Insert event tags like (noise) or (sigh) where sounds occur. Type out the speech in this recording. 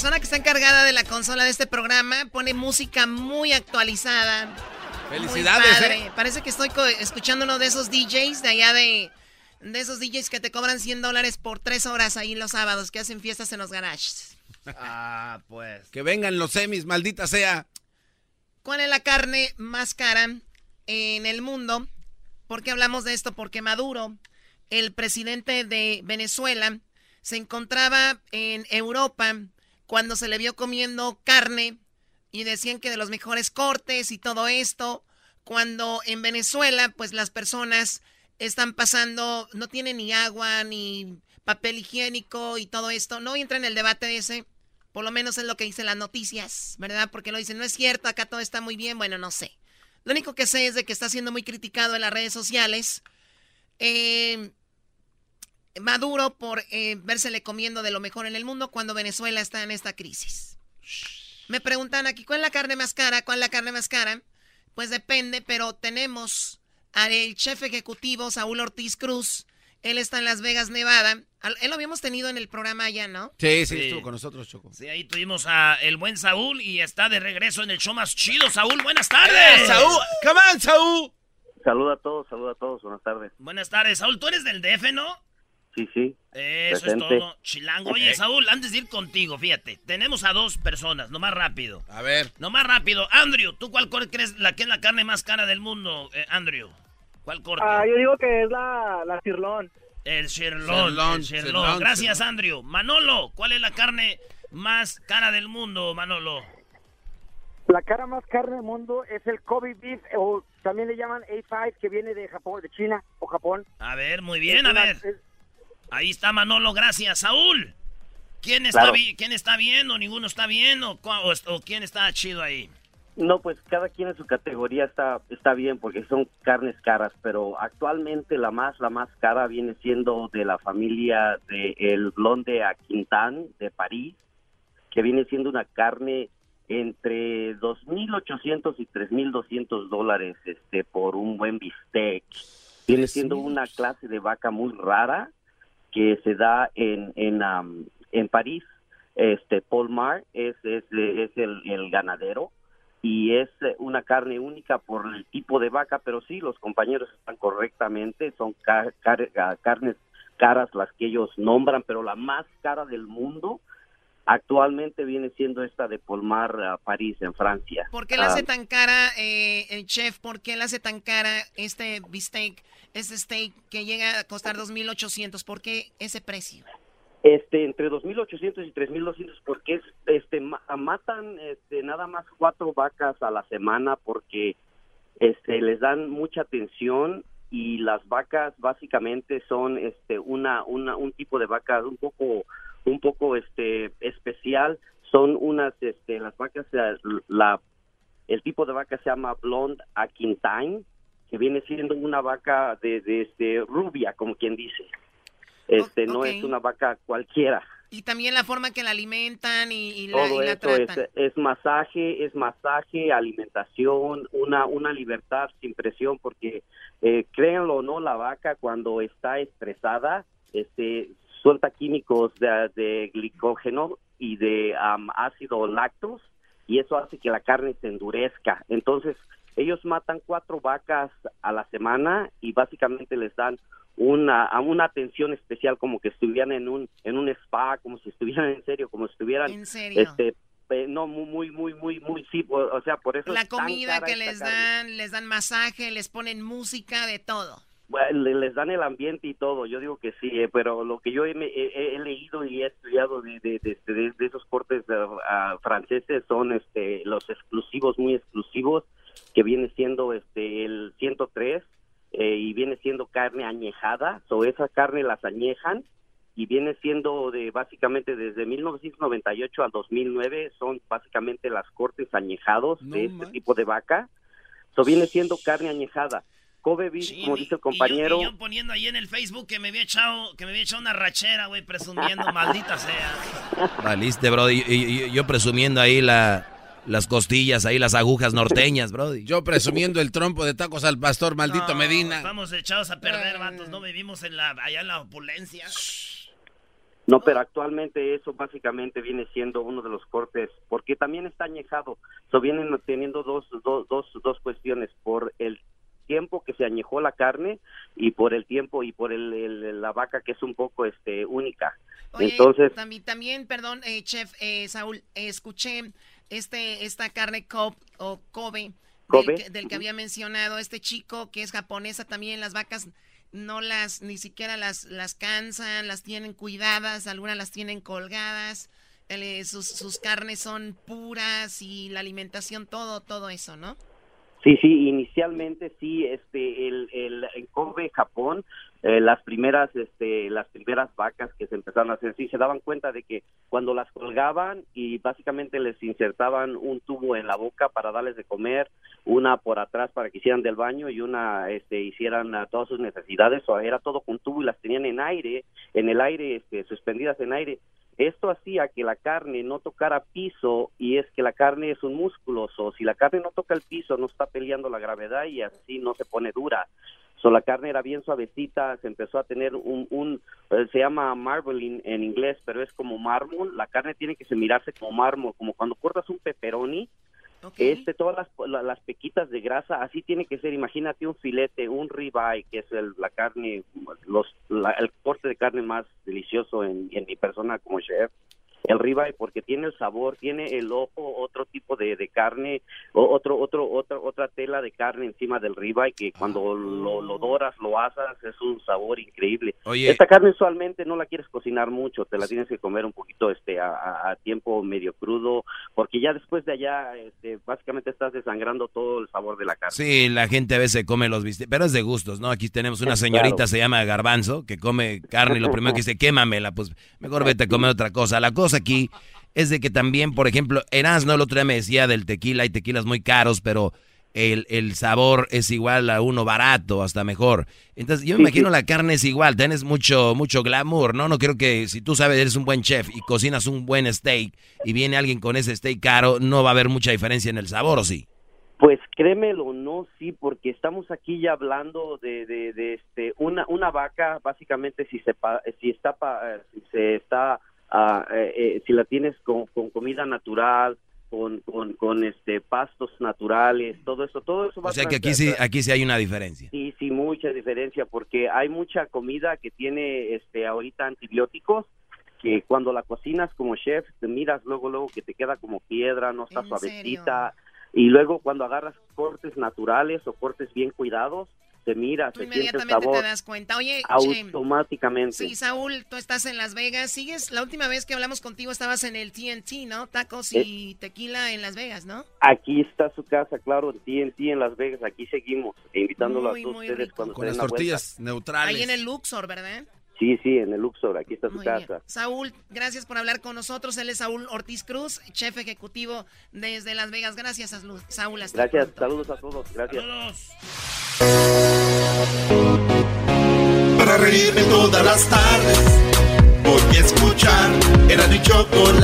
persona que está encargada de la consola de este programa pone música muy actualizada. Felicidades. ¿eh? Parece que estoy escuchando uno de esos DJs de allá de, de esos DJs que te cobran 100 dólares por tres horas ahí los sábados que hacen fiestas en los garages. Ah, pues. Que vengan los semis, maldita sea. ¿Cuál es la carne más cara en el mundo? ¿Por qué hablamos de esto? Porque Maduro, el presidente de Venezuela, se encontraba en Europa cuando se le vio comiendo carne y decían que de los mejores cortes y todo esto, cuando en Venezuela pues las personas están pasando, no tienen ni agua ni papel higiénico y todo esto, no entra en el debate de ese, por lo menos es lo que dicen las noticias, ¿verdad? Porque lo dicen, no es cierto, acá todo está muy bien, bueno, no sé. Lo único que sé es de que está siendo muy criticado en las redes sociales. Eh, Maduro por eh, versele comiendo de lo mejor en el mundo cuando Venezuela está en esta crisis. Me preguntan aquí, ¿cuál es la carne más cara? ¿Cuál es la carne más cara? Pues depende, pero tenemos al chef ejecutivo Saúl Ortiz Cruz. Él está en Las Vegas, Nevada. Él lo habíamos tenido en el programa allá, ¿no? Sí, sí, estuvo con nosotros, Choco. Sí, ahí tuvimos a el buen Saúl y está de regreso en el show más chido. Saúl, buenas tardes. Saúl, come on, Saúl. Saluda a todos, saluda a todos, buenas tardes. Buenas tardes, Saúl, tú eres del DF, ¿no? Sí, sí. Eso es todo, chilango. Oye, Saúl, antes de ir contigo, fíjate, tenemos a dos personas, no más rápido. A ver. No más rápido. Andrew, ¿tú cuál crees la que es la carne más cara del mundo, eh, Andrew? ¿Cuál corte? Ah, yo digo que es la, la cirlón. El cirlón, el Gracias, Andrew. Manolo, ¿cuál es la carne más cara del mundo, Manolo? La cara más cara del mundo es el Kobe beef, o también le llaman A5, que viene de Japón, de China o Japón. A ver, muy bien, a ver. Ahí está Manolo, gracias. Saúl, ¿quién está, ¿quién está bien o ninguno está bien o, o, quién está chido ahí? No, pues cada quien en su categoría está, está bien porque son carnes caras, pero actualmente la más la más cara viene siendo de la familia de el blonde a Quintán de París, que viene siendo una carne entre 2.800 y 3.200 dólares este, por un buen bistec. Viene siendo una clase de vaca muy rara que se da en, en, en París. Este, Paul Mar es, es, es el, el, ganadero y es una carne única por el tipo de vaca, pero sí, los compañeros están correctamente, son carnes caras las que ellos nombran, pero la más cara del mundo actualmente viene siendo esta de Polmar a París, en Francia. ¿Por qué la hace ah, tan cara, eh, el chef? ¿Por qué la hace tan cara este bistec, este steak que llega a costar 2.800? ¿Por qué ese precio? Este, entre 2.800 y 3.200, porque es, este, matan este, nada más cuatro vacas a la semana porque este, les dan mucha atención y las vacas básicamente son este, una, una, un tipo de vaca un poco un poco este especial. Son unas este las vacas eh, la el tipo de vaca se llama blonde aquintine que viene siendo una vaca de, de este rubia como quien dice. Este no es una vaca cualquiera. Y también la forma que la alimentan y, la, Todo eso Es, es, masaje, es masaje, alimentación, una, una libertad sin presión, porque eh, créanlo o no, la vaca cuando está estresada, este, suelta químicos de, glicógeno y de ácido lactos y eso hace que la carne se endurezca. Entonces, ellos matan cuatro vacas a la semana y básicamente les dan una, una atención especial como que estuvieran en un en un spa, como si estuvieran en serio, como si estuvieran este no muy muy muy muy sí, o sea, por eso la comida que les dan, les dan masaje, les ponen música de todo les dan el ambiente y todo, yo digo que sí, eh, pero lo que yo he, leído y he estudiado de, de, de, esos cortes eh, franceses son este los exclusivos, muy exclusivos, que viene siendo este el 103 eh, y viene siendo carne añejada, o esa carne las añejan y viene siendo de básicamente desde 1998 al 2009 son básicamente las cortes añejados de este tipo de vaca, so viene siendo carne añejada Kobe como dice el compañero. Y yo, poniendo ahí en el Facebook que me había echado, que me había echado una rachera, güey, presumiendo, (laughs) maldita sea. Valiste, bro. Y, yo presumiendo ahí la, las costillas, ahí las agujas norteñas, bro. Yo presumiendo el trompo de tacos al pastor, maldito Medina. Estamos echados a perder, vatos. No vivimos en la, allá en la opulencia. No, pero actualmente eso básicamente viene siendo uno de los cortes, porque también está añejado. So, vienen teniendo dos, dos, dos, dos cuestiones, por el tiempo que se añejó la carne y por el tiempo y por el, la vaca que es un poco este única. Entonces también, también perdón, eh, chef eh, Saúl, escuché este esta carne Kobe o Kobe, Del, que había mencionado este chico que es japonesa también las vacas no las ni siquiera las las cansan, las tienen cuidadas, algunas las tienen colgadas. Eh, sus, sus carnes son puras y la alimentación, todo, todo eso, ¿no? Sí, sí, inicialmente sí, este, el, el, en Kobe, Japón, eh, las primeras, este, las primeras vacas que se empezaron a hacer, sí, se daban cuenta de que cuando las colgaban y básicamente les insertaban un tubo en la boca para darles de comer, una por atrás para que hicieran del baño y una, este, hicieran todas sus necesidades, o era todo con tubo y las tenían en aire, en el aire, este, suspendidas en aire, esto hacía que la carne no tocara piso y es que la carne es un músculo, o si la carne no toca el piso no está peleando la gravedad y así no se pone dura. So, la carne era bien suavecita, se empezó a tener un, un eh, se llama marbling en inglés, pero es como mármol. La carne tiene que se mirarse como mármol, como cuando cortas un pepperoni, este, todas las, las, pequitas de grasa, así tiene que ser. Imagínate un filete, un ribeye, que es el, la carne, los, el corte de carne más delicioso en, en mi persona como chef el ribeye porque tiene el sabor, tiene el ojo, otro tipo de, de carne, otro, otro, otra, otra tela de carne encima del ribeye que cuando lo, lo, doras, lo asas, es un sabor increíble. Esta carne usualmente no la quieres cocinar mucho, te la tienes que comer un poquito este a, a tiempo medio crudo, porque ya después de allá este, básicamente estás desangrando todo el sabor de la carne. Sí, la gente a veces come los bistecs, pero es de gustos, ¿no? Aquí tenemos una señorita, se llama Garbanzo, que come carne y lo primero que dice, quémamela, pues mejor vete a comer otra cosa. La cosa aquí es de que también, por ejemplo, Erasmo el otro día me decía del tequila, hay tequilas muy caros, pero el, el, sabor es igual a uno barato, hasta mejor. Entonces, yo me imagino la carne es igual, tienes mucho, mucho glamour, ¿no? No creo que si tú sabes, eres un buen chef y cocinas un buen steak y viene alguien con ese steak caro, no va a haber mucha diferencia en el sabor, ¿o sí? Pues créemelo, no, sí, porque estamos aquí ya hablando de, de, de este, una, una vaca, básicamente si se, si está, si se está eh, eh, si la tienes con, comida natural, con, con, este pastos naturales, todo eso, todo eso va O sea que aquí sí, aquí sí hay una diferencia. Sí, sí, mucha diferencia, porque hay mucha comida que tiene este ahorita antibióticos que cuando la cocinas como chef, te miras luego, luego que te queda como piedra, no está suavecita. Y luego cuando agarras cortes naturales o cortes bien cuidados, se mira, tú inmediatamente te das cuenta. Oye, automáticamente. Sí, Saúl, tú estás en Las Vegas. Sigues, la última vez que hablamos contigo estabas en el TNT, ¿no? Tacos y tequila en Las Vegas, ¿no? Aquí está su casa, claro, TNT en Las Vegas. Aquí seguimos invitándolos a todos ustedes cuando Con las tortillas neutrales. Ahí en el Luxor, ¿verdad? Sí, sí, en el Luxor, aquí está su casa. Saúl, gracias por hablar con nosotros. Él es Saúl Ortiz Cruz, chef ejecutivo desde Las Vegas. Gracias, Saúl. Hasta gracias, saludos a todos. Gracias. Para reírme todas las tardes, voy a escuchar. Era mi chocolata